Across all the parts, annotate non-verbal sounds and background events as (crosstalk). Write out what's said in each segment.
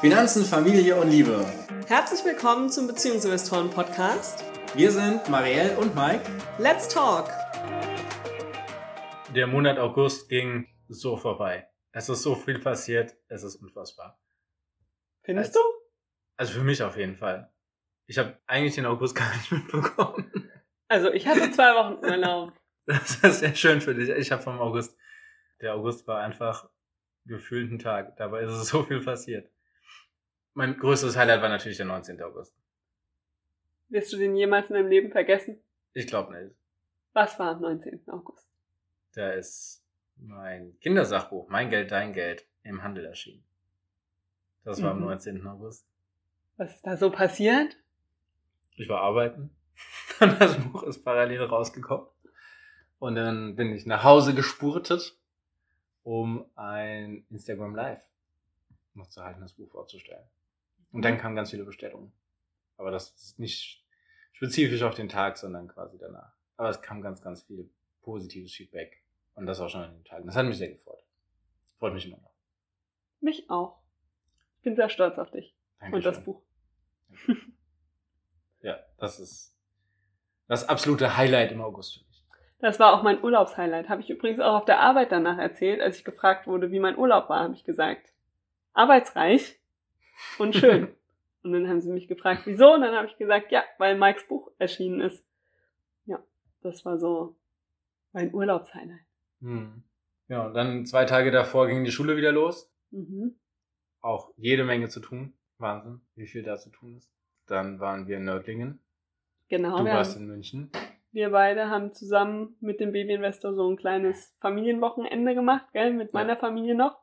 Finanzen, Familie und Liebe. Herzlich willkommen zum Beziehungsinvestoren Podcast. Wir sind Marielle und Mike. Let's talk! Der Monat August ging so vorbei. Es ist so viel passiert, es ist unfassbar. Findest Also- du? Also für mich auf jeden Fall. Ich habe eigentlich den August (laughs) gar nicht mitbekommen. Also ich hatte zwei Wochen (laughs) Urlaub. Das ist sehr schön für dich. Ich habe vom August. Der August war einfach gefühlt ein Tag. Dabei ist es so viel passiert. Mein größtes Highlight war natürlich der 19. August. Wirst du den jemals in deinem Leben vergessen? Ich glaube nicht. Was war am 19. August? Da ist mein Kindersachbuch, Mein Geld, Dein Geld, im Handel erschienen. Das war am Mhm. 19. August. Was ist da so passiert? Ich war arbeiten. (laughs) Das Buch ist parallel rausgekommen. Und dann bin ich nach Hause gespurtet, um ein Instagram Live noch zu halten, das Buch vorzustellen. Und dann kamen ganz viele Bestellungen. Aber das ist nicht spezifisch auf den Tag, sondern quasi danach. Aber es kam ganz, ganz viel positives Feedback. Und das auch schon an den Tagen. Das hat mich sehr gefreut. Freut mich immer noch. Mich auch. Ich bin sehr stolz auf dich und das Dankeschön. Buch. Ja, das ist das absolute Highlight im August für mich. Das war auch mein Urlaubshighlight. Habe ich übrigens auch auf der Arbeit danach erzählt, als ich gefragt wurde, wie mein Urlaub war, habe ich gesagt. Arbeitsreich und schön. (laughs) und dann haben sie mich gefragt, wieso? Und dann habe ich gesagt, ja, weil Mikes Buch erschienen ist. Ja, das war so mein Urlaubshighlight. Hm. Ja, und dann zwei Tage davor ging die Schule wieder los. Mhm. Auch jede Menge zu tun. Wahnsinn, wie viel da zu tun ist. Dann waren wir in Nördlingen. Genau, du wir, warst haben, in München. wir beide haben zusammen mit dem Babyinvestor so ein kleines Familienwochenende gemacht, gell, mit Ja. meiner Familie noch.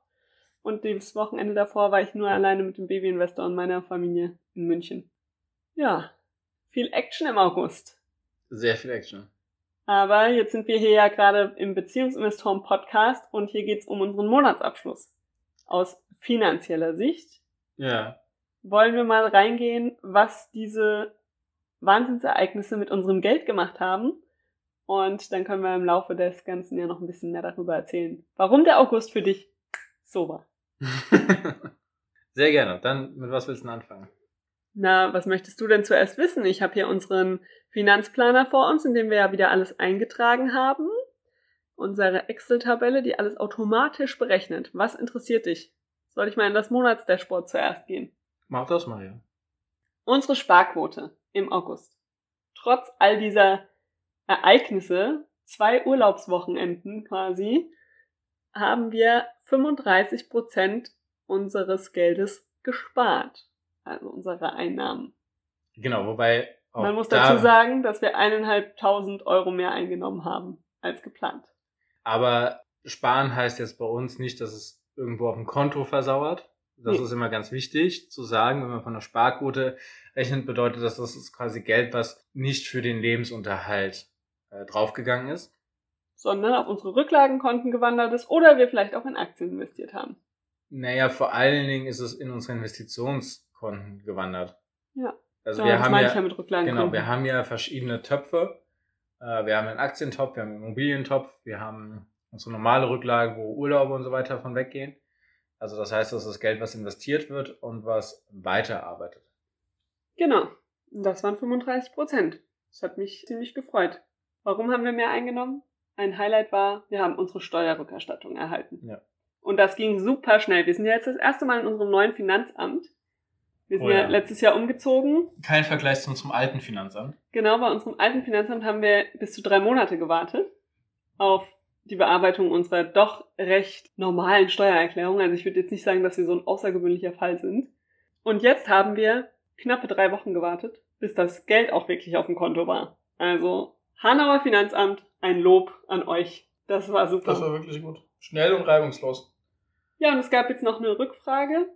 Und das Wochenende davor war ich nur alleine mit dem Babyinvestor und meiner Familie in München. Ja, viel Action im August. Sehr viel Action. Aber jetzt sind wir hier ja gerade im Beziehungsinvestoren Podcast und hier geht's um unseren Monatsabschluss. Aus finanzieller Sicht Ja. wollen wir mal reingehen, was diese Wahnsinnsereignisse mit unserem Geld gemacht haben. Und dann können wir im Laufe des Ganzen ja noch ein bisschen mehr darüber erzählen, warum der August für dich so war. (laughs) Sehr gerne. Dann, mit was willst du anfangen? Na, was möchtest du denn zuerst wissen? Ich habe hier unseren Finanzplaner vor uns, in dem wir ja wieder alles eingetragen haben. Unsere Excel-Tabelle, die alles automatisch berechnet. Was interessiert dich? Soll ich mal in das Monatsdashboard zuerst gehen? Mach das mal, ja. Unsere Sparquote im August. Trotz all dieser Ereignisse, zwei Urlaubswochenenden quasi, haben wir 35 Prozent unseres Geldes gespart. Also unsere Einnahmen. Genau, wobei auch Man muss da, dazu sagen, dass wir eineinhalbtausend Euro mehr eingenommen haben als geplant. Aber sparen heißt jetzt bei uns nicht, dass es irgendwo auf dem Konto versauert. Das Nee. ist immer ganz wichtig zu sagen, wenn man von einer Sparquote rechnet, bedeutet das, das ist quasi Geld, was nicht für den Lebensunterhalt äh, draufgegangen ist. Sondern auf unsere Rücklagenkonten gewandert ist oder wir vielleicht auch in Aktien investiert haben. Naja, vor allen Dingen ist es in unsere Investitionskonten gewandert. Ja. Also Ja, wir das haben meine ja, ich ja genau, wir haben ja verschiedene Töpfe. Äh, wir haben einen Aktientopf, wir haben einen Immobilientopf, wir haben unsere normale Rücklage, wo Urlaube und so weiter von weggehen. Also das heißt, das ist das Geld, was investiert wird und was weiterarbeitet. Genau. Das waren 35 Prozent. Das hat mich ziemlich gefreut. Warum haben wir mehr eingenommen? Ein Highlight war, wir haben unsere Steuerrückerstattung erhalten. Ja. Und das ging super schnell. Wir sind ja jetzt das erste Mal in unserem neuen Finanzamt. Wir sind Oh ja. ja. letztes Jahr umgezogen. Kein Vergleich zum, zum alten Finanzamt. Genau, bei unserem alten Finanzamt haben wir bis zu drei Monate gewartet auf die Bearbeitung unserer doch recht normalen Steuererklärung. Also ich würde jetzt nicht sagen, dass wir so ein außergewöhnlicher Fall sind. Und jetzt haben wir knappe drei Wochen gewartet, bis das Geld auch wirklich auf dem Konto war. Also Hanauer Finanzamt, ein Lob an euch. Das war super. Das war wirklich gut. Schnell und reibungslos. ja, und es gab jetzt noch eine Rückfrage.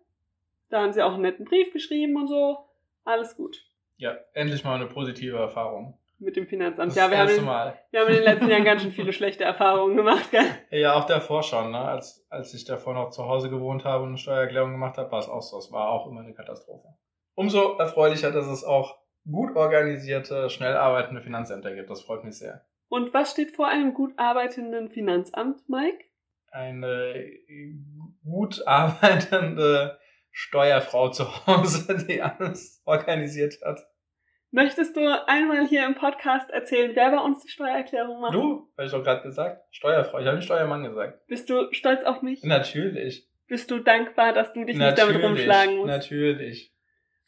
Da haben sie auch einen netten Brief geschrieben und so. Alles gut Ja, endlich mal eine positive Erfahrung. mit dem Finanzamt. Das Ja, wir haben, in, Mal. wir haben in den letzten Jahren (laughs) ganz schön viele schlechte Erfahrungen gemacht, gell? Ja, auch davor schon, ne? Als, als ich davor noch zu Hause gewohnt habe und eine Steuererklärung gemacht habe, war es auch so. Es war auch immer eine Katastrophe. Umso erfreulicher, dass es auch gut organisierte, schnell arbeitende Finanzämter gibt. Das freut mich sehr. Und was steht vor einem gut arbeitenden Finanzamt, Mike? Eine gut arbeitende Steuerfrau zu Hause, (laughs) die alles organisiert hat. Möchtest du einmal hier im Podcast erzählen, wer bei uns die Steuererklärung macht? Du, habe ich doch gerade gesagt. Steuerfrau. Ich habe nicht Steuermann gesagt. Bist du stolz auf mich? Natürlich. Bist du dankbar, dass du dich nicht damit rumschlagen musst? Natürlich.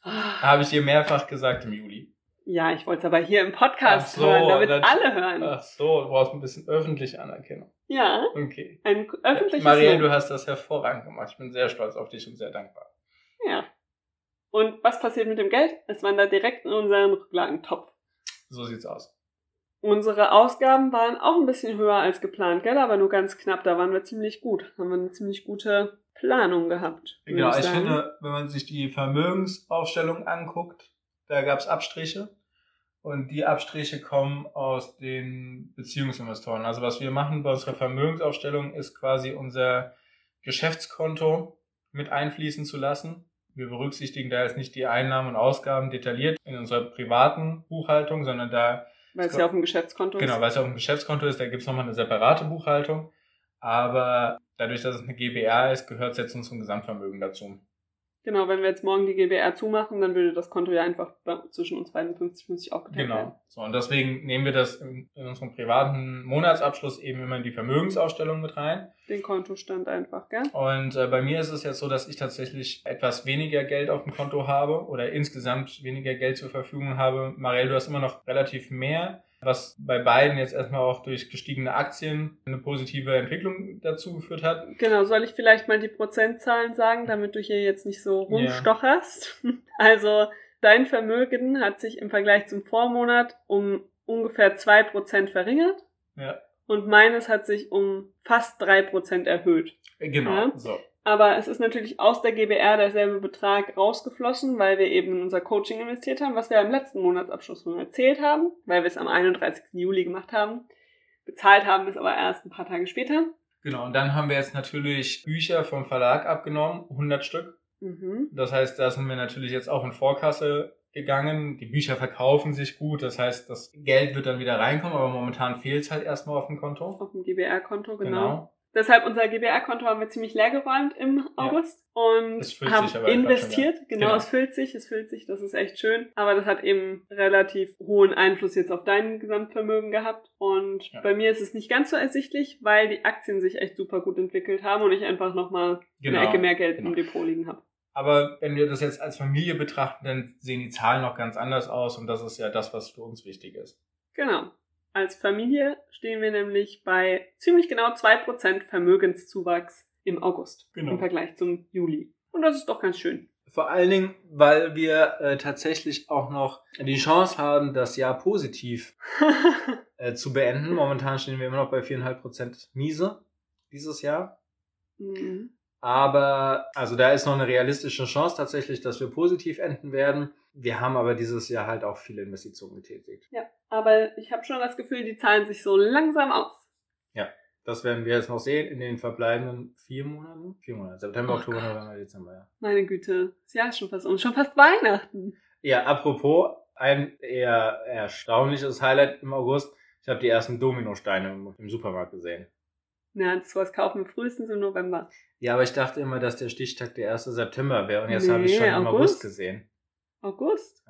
Habe ich dir mehrfach gesagt im Juli. Ja, ich wollte es aber hier im Podcast so, hören, damit alle hören. Ach so, du brauchst ein bisschen öffentliche Anerkennung. Ja, Okay. ein öffentliches Marielle, du hast das hervorragend gemacht. Ich bin sehr stolz auf dich und sehr dankbar. Ja. Und was passiert mit dem Geld? Es wandert direkt in unseren Rücklagentopf. So sieht's aus. Unsere Ausgaben waren auch ein bisschen höher als geplant, gell? Aber nur ganz knapp. Da waren wir ziemlich gut. Haben wir eine ziemlich gute Planung gehabt. Genau, ich sagen. finde, wenn man sich die Vermögensaufstellung anguckt, da gab's Abstriche. Und die Abstriche kommen aus den Beziehungsinvestoren. Also was wir machen bei unserer Vermögensaufstellung ist quasi unser Geschäftskonto mit einfließen zu lassen. Wir berücksichtigen da jetzt nicht die Einnahmen und Ausgaben detailliert in unserer privaten Buchhaltung, sondern da Weil es ja auf dem Geschäftskonto Genau, ist. weil es ja auch ein Geschäftskonto ist, da gibt's nochmal eine separate Buchhaltung. Aber dadurch, dass es eine GBR ist, gehört es jetzt unserem Gesamtvermögen dazu. Genau, wenn wir jetzt morgen die GBR zumachen, dann würde das Konto ja einfach zwischen uns beiden 50-50 aufgeteilt werden. Genau. So, und deswegen nehmen wir das in, in unserem privaten Monatsabschluss eben immer in die Vermögensaufstellung mit rein. Den Kontostand einfach, gell? Und äh, bei mir ist es jetzt so, dass ich tatsächlich etwas weniger Geld auf dem Konto habe oder insgesamt weniger Geld zur Verfügung habe. Marielle, du hast immer noch relativ mehr, was bei beiden jetzt erstmal auch durch gestiegene Aktien eine positive Entwicklung dazu geführt hat. Genau, soll ich vielleicht mal die Prozentzahlen sagen, damit du hier jetzt nicht so rumstocherst? (laughs) Also, dein Vermögen hat sich im Vergleich zum Vormonat um ungefähr 2% verringert Ja. und meines hat sich um fast 3% erhöht. Genau, Ja. so. Aber es ist natürlich aus der GBR derselbe Betrag rausgeflossen, weil wir eben in unser Coaching investiert haben, was wir im letzten Monatsabschluss schon erzählt haben, weil wir es am 31. Juli gemacht haben. Bezahlt haben wir es aber erst ein paar Tage später. Genau, und dann haben wir jetzt natürlich Bücher vom Verlag abgenommen, 100 Stück. Mhm. Das heißt, da sind wir natürlich jetzt auch in Vorkasse gegangen. Die Bücher verkaufen sich gut, das heißt, das Geld wird dann wieder reinkommen, aber momentan fehlt es halt erstmal auf dem Konto. Auf dem GBR-Konto, genau. Genau. Deshalb unser GBR-Konto haben wir ziemlich leer geräumt im August und Es füllt haben investiert. Genau, Genau. es füllt sich, es füllt sich, das ist echt schön. Aber das hat eben relativ hohen Einfluss jetzt auf dein Gesamtvermögen gehabt. Und Ja. bei mir ist es nicht ganz so ersichtlich, weil die Aktien sich echt super gut entwickelt haben und ich einfach nochmal Genau. eine Ecke mehr Geld Genau. im Depot liegen habe. Aber wenn wir das jetzt als Familie betrachten, dann sehen die Zahlen noch ganz anders aus und das ist ja das, was für uns wichtig ist. Genau. Als Familie stehen wir nämlich bei ziemlich genau 2% Vermögenszuwachs im August Genau. im Vergleich zum Juli. Und das ist doch ganz schön. Vor allen Dingen, weil wir äh, tatsächlich auch noch die Chance haben, das Jahr positiv (laughs) äh, zu beenden. Momentan stehen wir immer noch bei 4,5% Miese dieses Jahr. Mhm. Aber, also da ist noch eine realistische Chance tatsächlich, dass wir positiv enden werden. Wir haben aber dieses Jahr halt auch viele Investitionen getätigt. Ja, aber ich habe schon das Gefühl, die zahlen sich so langsam aus. Das werden wir jetzt noch sehen in den verbleibenden vier Monaten. Vier Monate. September, Oh Oktober, Gott. November, Dezember, ja. Meine Güte, das Jahr ist schon fast um, schon fast Weihnachten. Ja, apropos, ein eher erstaunliches Highlight im August. Ich habe die ersten Dominosteine im, Supermarkt gesehen. Ja, das was kaufen wir frühestens im November. Ja, aber ich dachte immer, dass der Stichtag der 1. September wäre und jetzt habe ich Nee, schon im August. August gesehen. August?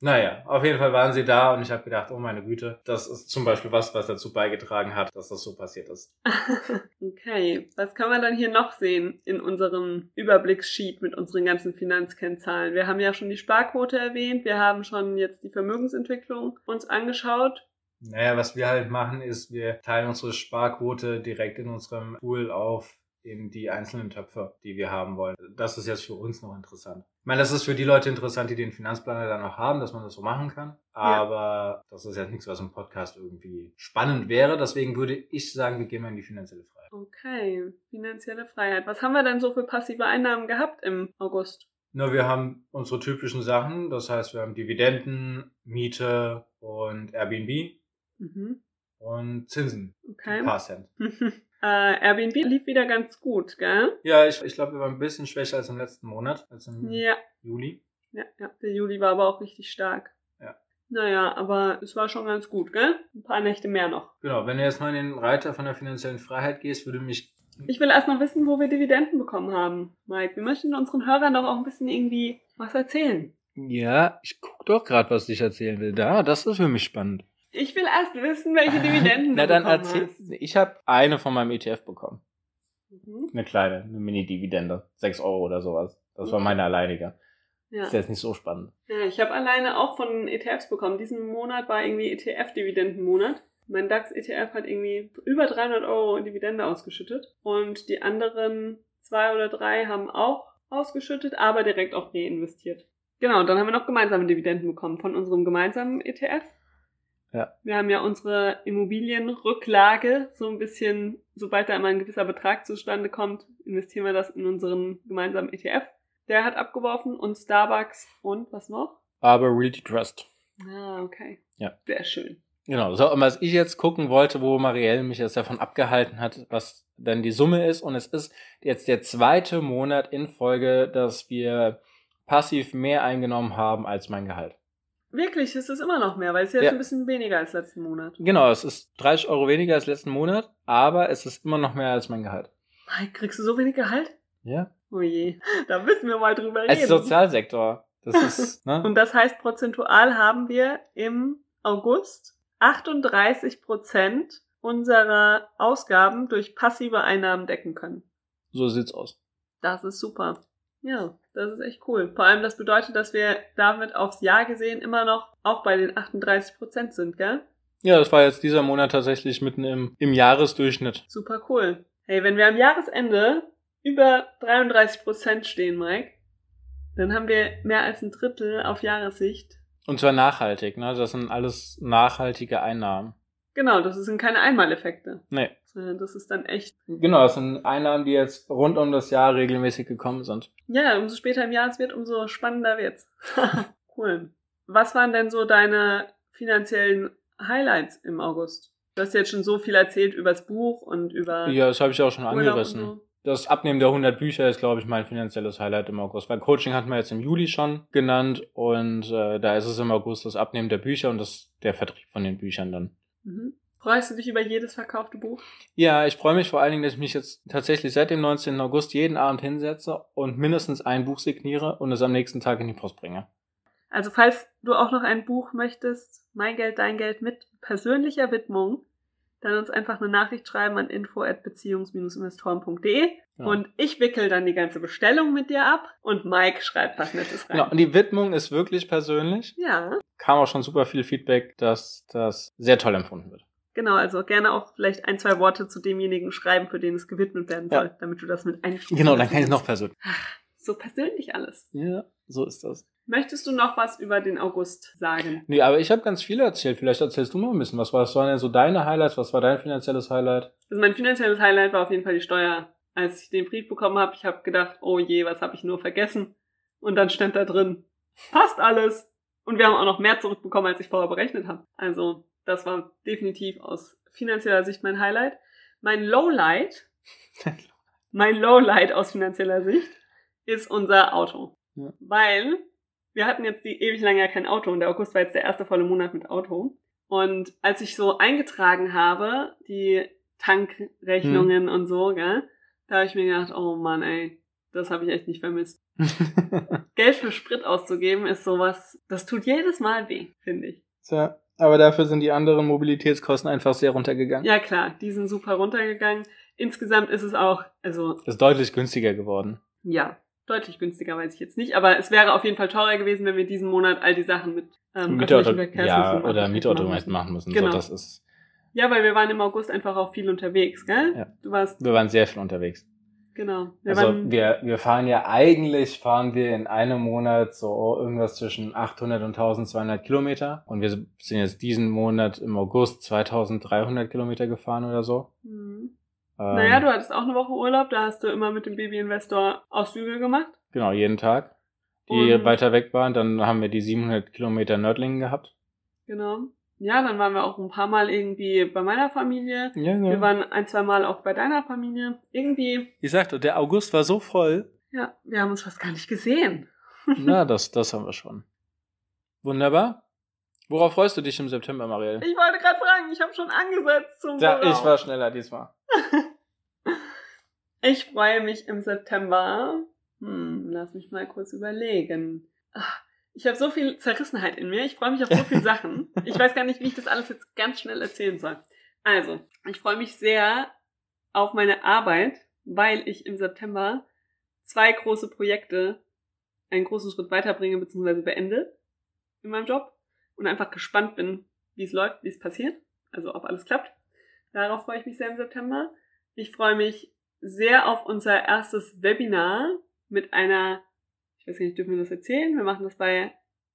Naja, auf jeden Fall waren sie da und ich habe gedacht, oh meine Güte, das ist zum Beispiel was, was dazu beigetragen hat, dass das so passiert ist. (laughs) okay, was kann man dann hier noch sehen in unserem Überblickssheet mit unseren ganzen Finanzkennzahlen? Wir haben ja schon die Sparquote erwähnt, wir haben schon jetzt die Vermögensentwicklung uns angeschaut. Naja, was wir halt machen, ist, wir teilen unsere Sparquote direkt in unserem Pool auf in die einzelnen Töpfe, die wir haben wollen. Das ist jetzt für uns noch interessant. Ich meine, das ist für die Leute interessant, die den Finanzplaner dann noch haben, dass man das so machen kann. Aber das ist jetzt nichts, was im Podcast irgendwie spannend wäre. Deswegen würde ich sagen, wir gehen mal in die finanzielle Freiheit. Okay, finanzielle Freiheit. Was haben wir denn so für passive Einnahmen gehabt im August? Nur wir haben unsere typischen Sachen. Das heißt, wir haben Dividenden, Miete und Airbnb Mhm. und Zinsen. Okay. Ein paar Cent. (laughs) äh, Airbnb lief wieder ganz gut, gell? Ja, ich, ich glaube, wir waren ein bisschen schwächer als im letzten Monat, als im Ja, Juli. ja, ja. Der Juli war aber auch richtig stark. Ja. Naja, aber es war schon ganz gut, gell? Ein paar Nächte mehr noch. Genau, wenn du jetzt mal in den Reiter von der finanziellen Freiheit gehst, würde mich Ich will erst noch wissen, wo wir Dividenden bekommen haben, Mike. Wir möchten unseren Hörern doch auch ein bisschen irgendwie was erzählen. Ja, ich guck doch gerade, was ich erzählen will. Da, das ist für mich spannend. Ich will erst wissen, welche Dividenden Na du dann erzähl. hast. Ich habe eine von meinem ETF bekommen. Mhm. Eine kleine, eine Mini-Dividende. 6 Euro oder sowas. Das war meine alleinige. Ja. Ist jetzt nicht so spannend. ja, ich habe alleine auch von ETFs bekommen. Diesen Monat war irgendwie ETF-Dividendenmonat. Mein DAX-ETF hat irgendwie über 300 Euro Dividende ausgeschüttet. Und die anderen zwei oder drei haben auch ausgeschüttet, aber direkt auch reinvestiert. Genau, dann haben wir noch gemeinsame Dividenden bekommen von unserem gemeinsamen ETF. Ja. Wir haben ja unsere Immobilienrücklage so ein bisschen, sobald da immer ein gewisser Betrag zustande kommt, investieren wir das in unseren gemeinsamen ETF. Der hat abgeworfen und Starbucks und was noch? Aber Realty Trust. Ah, okay. Ja. Sehr schön. Genau. So, und was ich jetzt gucken wollte, wo Marielle mich jetzt davon abgehalten hat, was dann die Summe ist. Und es ist jetzt der zweite Monat in Folge, dass wir passiv mehr eingenommen haben als mein Gehalt. Wirklich, es ist immer noch mehr, weil es jetzt Ja. ein bisschen weniger als letzten Monat. Genau, es ist 30 Euro weniger als letzten Monat, aber es ist immer noch mehr als mein Gehalt. Mike, kriegst du so wenig Gehalt? Ja. Oh je, da müssen wir mal drüber reden. Als Sozialsektor. Das (laughs) ist, ne? Und das heißt, prozentual haben wir im August 38 Prozent unserer Ausgaben durch passive Einnahmen decken können. so sieht's aus. Das ist super. Ja, das ist echt cool. Vor allem das bedeutet, dass wir damit aufs Jahr gesehen immer noch auch bei den 38 Prozent sind, gell? Ja, das war jetzt dieser Monat tatsächlich mitten im, im Jahresdurchschnitt. Super cool. Hey, wenn wir am Jahresende über 33 Prozent stehen, Mike, dann haben wir mehr als ein Drittel auf Jahressicht. Und zwar nachhaltig, ne? Das sind alles nachhaltige Einnahmen. Genau, das sind keine Einmaleffekte, Nee. sondern das ist dann echt. Genau, das sind Einnahmen, die jetzt rund um das Jahr regelmäßig gekommen sind. Ja, umso später im Jahr es wird, umso spannender wird's. (laughs) cool. Was waren denn so deine finanziellen Highlights im August? Du hast jetzt schon so viel erzählt übers Buch und über Ja, das habe ich auch schon Urlaub angerissen. so. Das Abnehmen der 100 Bücher ist, glaube ich, mein finanzielles Highlight im August. Weil Coaching hatten wir jetzt im Juli schon genannt und äh, da ist es im August das Abnehmen der Bücher und das der Vertrieb von den Büchern dann. Mhm. Freust du dich über jedes verkaufte Buch? Ja, ich freue mich vor allen Dingen, dass ich mich jetzt tatsächlich seit dem 19. August jeden Abend hinsetze und mindestens ein Buch signiere und es am nächsten Tag in die Post bringe. Also falls du auch noch ein Buch möchtest, Mein Geld, Dein Geld mit persönlicher Widmung, dann uns einfach eine Nachricht schreiben an info@beziehungs-investoren.de Genau. und ich wickel dann die ganze Bestellung mit dir ab und Mike schreibt was Nettes rein. Genau, und die Widmung ist wirklich persönlich. Ja, Kam auch schon super viel Feedback, dass das sehr toll empfunden wird. genau, also gerne auch vielleicht ein, zwei Worte zu demjenigen schreiben, für den es gewidmet werden Ja. soll, damit du das mit einfließen Genau, dann kann ich noch kannst. persönlich. So persönlich alles. Ja, so ist das. Möchtest du noch was über den August sagen? Nee, aber ich habe ganz viele erzählt. Vielleicht erzählst du mal ein bisschen. Was, was waren denn so deine Highlights? Was war dein finanzielles Highlight? Also mein finanzielles Highlight war auf jeden Fall die Steuer. Als ich den Brief bekommen habe, ich habe gedacht, oh je, was habe ich nur vergessen? Und dann stand da drin, passt alles. Und wir haben auch noch mehr zurückbekommen, als ich vorher berechnet habe. Also das war definitiv aus finanzieller Sicht mein Highlight. Mein Lowlight, (laughs) mein Lowlight aus finanzieller Sicht ist unser Auto. Ja. Weil wir hatten jetzt die ewig lange ja kein Auto und der August war jetzt der erste volle Monat mit Auto. Und als ich so eingetragen habe, die Tankrechnungen und so, gell, da habe ich mir gedacht, oh Mann, ey, das habe ich echt nicht vermisst. (laughs) Geld für Sprit auszugeben ist sowas, das tut jedes Mal weh, finde ich. Tja, aber dafür sind die anderen Mobilitätskosten einfach sehr runtergegangen. Ja klar, die sind super runtergegangen. Insgesamt ist es auch, also Ist deutlich günstiger geworden. ja, deutlich günstiger weiß ich jetzt nicht, aber es wäre auf jeden Fall teurer gewesen, wenn wir diesen Monat all die Sachen mit ähm, Mietauto, ja, oder hätten Mietauto machen hätten müssen. machen müssen. Genau. So, das ist, Ja, weil wir waren im August einfach auch viel unterwegs, gell? Ja. Du warst, wir waren sehr viel unterwegs. genau. Wir Also wir, wir fahren ja eigentlich, fahren wir in einem Monat so irgendwas zwischen 800 und 1200 Kilometer. Und wir sind jetzt diesen Monat im August 2300 Kilometer gefahren oder so. Mhm. Ähm, Naja, du hattest auch eine Woche Urlaub, da hast du immer mit dem Baby-Investor Ausflüge gemacht. Genau, jeden Tag. Die Und- weiter weg waren. Dann haben wir die 700 Kilometer Nördlingen gehabt. Genau. Ja, dann waren wir auch ein paar Mal irgendwie bei meiner Familie. Ja, Wir waren ein, zwei Mal auch bei deiner Familie. Irgendwie, Ich sagte, der August war so voll. ja, wir haben uns fast gar nicht gesehen. (laughs) Na, das, das haben wir schon. Wunderbar. Worauf freust du dich im September, Marielle? Ich wollte gerade fragen, ich habe schon angesetzt zum Ja, ich war schneller diesmal. (laughs) Ich freue mich im September. Hm, lass mich mal kurz überlegen. Ach, ich habe so viel Zerrissenheit in mir. Ich freue mich auf so viele Sachen. Ich weiß gar nicht, wie ich das alles jetzt ganz schnell erzählen soll. Also, ich freue mich sehr auf meine Arbeit, weil ich im September zwei große Projekte einen großen Schritt weiterbringe bzw. beende in meinem Job und einfach gespannt bin, wie es läuft, wie es passiert, also ob alles klappt. Darauf freue ich mich sehr im September. Ich freue mich sehr auf unser erstes Webinar mit einer, ich weiß nicht, dürfen wir das erzählen? Wir machen das bei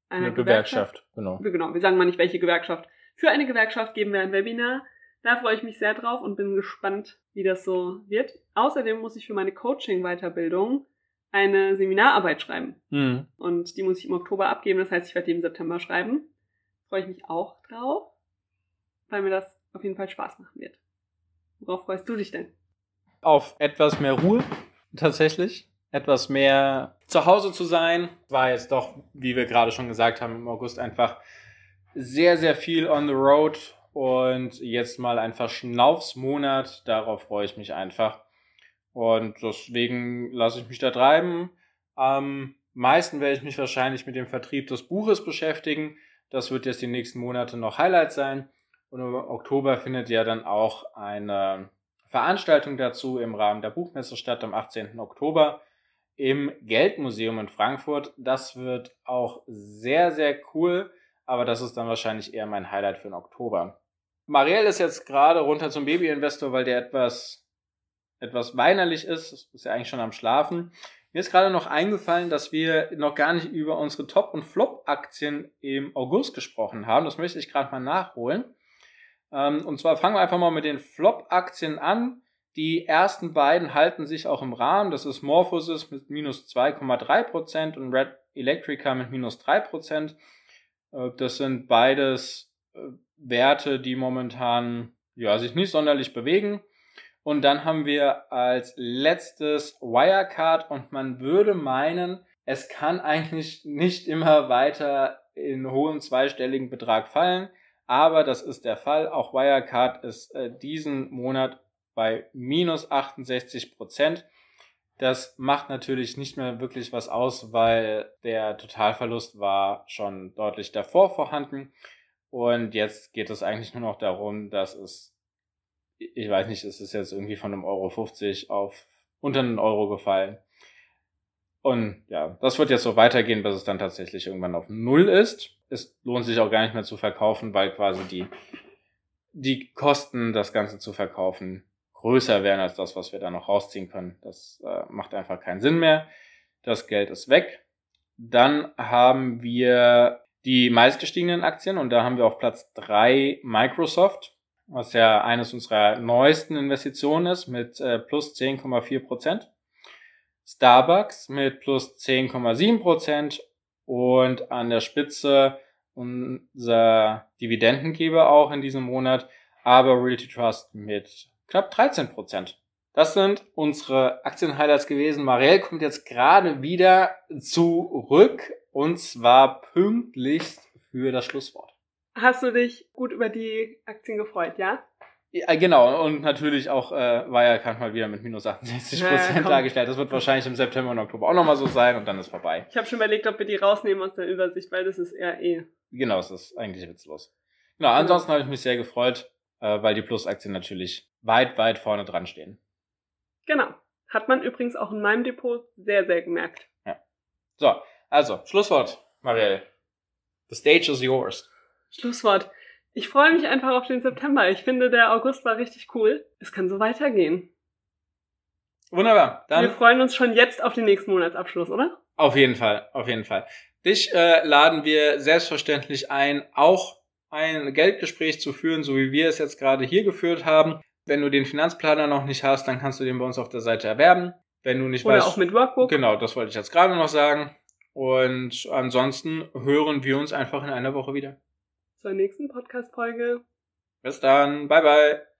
einer Eine Gewerkschaft. Gewerkschaft, genau. Genau, wir sagen mal nicht, welche Gewerkschaft. Für eine Gewerkschaft geben wir ein Webinar. Da freue ich mich sehr drauf und bin gespannt, wie das so wird. Außerdem muss ich für meine Coaching-Weiterbildung eine Seminararbeit schreiben. Mhm. Und die muss ich im Oktober abgeben. Das heißt, ich werde die im September schreiben. Freue ich mich auch drauf, weil mir das auf jeden Fall Spaß machen wird. Worauf freust du dich denn? Auf etwas mehr Ruhe, tatsächlich. Etwas mehr zu Hause zu sein. War jetzt doch, wie wir gerade schon gesagt haben, im August einfach sehr, sehr viel on the road. Und jetzt mal ein Verschnaufsmonat. Darauf freue ich mich einfach. Und deswegen lasse ich mich da treiben. Am meisten werde ich mich wahrscheinlich mit dem Vertrieb des Buches beschäftigen. Das wird jetzt die nächsten Monate noch Highlight sein. Und im Oktober findet ja dann auch eine Veranstaltung dazu im Rahmen der Buchmesse statt am 18. Oktober im Geldmuseum in Frankfurt. Das wird auch sehr, sehr cool, aber das ist dann wahrscheinlich eher mein Highlight für den Oktober. Marielle ist jetzt gerade runter zum Babyinvestor, weil der etwas, etwas weinerlich ist. Ist ja eigentlich schon am Schlafen. Mir ist gerade noch eingefallen, dass wir noch gar nicht über unsere Top- und Flop-Aktien im August gesprochen haben. Das möchte ich gerade mal nachholen. Ähm, und zwar fangen wir einfach mal mit den Flop-Aktien an. Die ersten beiden halten sich auch im Rahmen. Das ist Morphosis mit minus 2,3% und Red Electrica mit minus 3%. Äh, Das sind beides äh, Werte, die momentan ja, sich nicht sonderlich bewegen. Und dann haben wir als letztes Wirecard und man würde meinen, es kann eigentlich nicht immer weiter in hohen zweistelligen Betrag fallen, aber das ist der Fall. Auch Wirecard ist äh, diesen Monat bei minus 68 Prozent. Das macht natürlich nicht mehr wirklich was aus, weil der Totalverlust war schon deutlich davor vorhanden. Und jetzt geht es eigentlich nur noch darum, dass es, ich weiß nicht, es ist jetzt irgendwie von einem Euro 50 auf unter einen Euro gefallen. Und ja, das wird jetzt so weitergehen, bis es dann tatsächlich irgendwann auf Null ist. Es lohnt sich auch gar nicht mehr zu verkaufen, weil quasi die, die Kosten, das Ganze zu verkaufen, größer wären als das, was wir da noch rausziehen können. Das äh, macht einfach keinen Sinn mehr. Das Geld ist weg. Dann haben wir die meistgestiegenen Aktien und da haben wir auf Platz drei Microsoft, was ja eines unserer neuesten Investitionen ist, mit äh, plus 10,4 Prozent. Starbucks mit plus 10,7 Prozent und an der Spitze unser Dividendengeber auch in diesem Monat, aber Realty Trust mit knapp 13 Prozent. Das sind unsere Aktienhighlights gewesen. Marielle kommt jetzt gerade wieder zurück und zwar pünktlich für das Schlusswort. Hast du dich gut über die Aktien gefreut, ja? Ja, genau, und natürlich auch äh, Wirecard mal wieder mit minus 68 Ja, Prozent dargestellt. Das wird wahrscheinlich im September und Oktober auch nochmal so sein und dann ist vorbei. Ich habe schon überlegt, ob wir die rausnehmen aus der Übersicht, weil das ist eher eh. Genau, es ist eigentlich witzlos. Genau, ansonsten habe ich mich sehr gefreut, äh, weil die Plus-Aktien natürlich weit, weit vorne dran stehen. Genau. Hat man übrigens auch in meinem Depot sehr, sehr gemerkt. So, also, Schlusswort, Marielle. The stage is yours. Schlusswort. Ich freue mich einfach auf den September. Ich finde, der August war richtig cool. Es kann so weitergehen. Wunderbar. Wir Dann freuen uns schon jetzt auf den nächsten Monatsabschluss, oder? auf jeden Fall, auf jeden Fall. Dich äh, laden wir selbstverständlich ein, auch ein Geldgespräch zu führen, so wie wir es jetzt gerade hier geführt haben. Wenn du den Finanzplaner noch nicht hast, dann kannst du den bei uns auf der Seite erwerben. Wenn du nicht Oder weißt, auch mit Workbook. Genau, das wollte ich jetzt gerade noch sagen. Und ansonsten hören wir uns einfach in einer Woche wieder. Zur nächsten Podcast-Folge. Bis dann. Bye bye.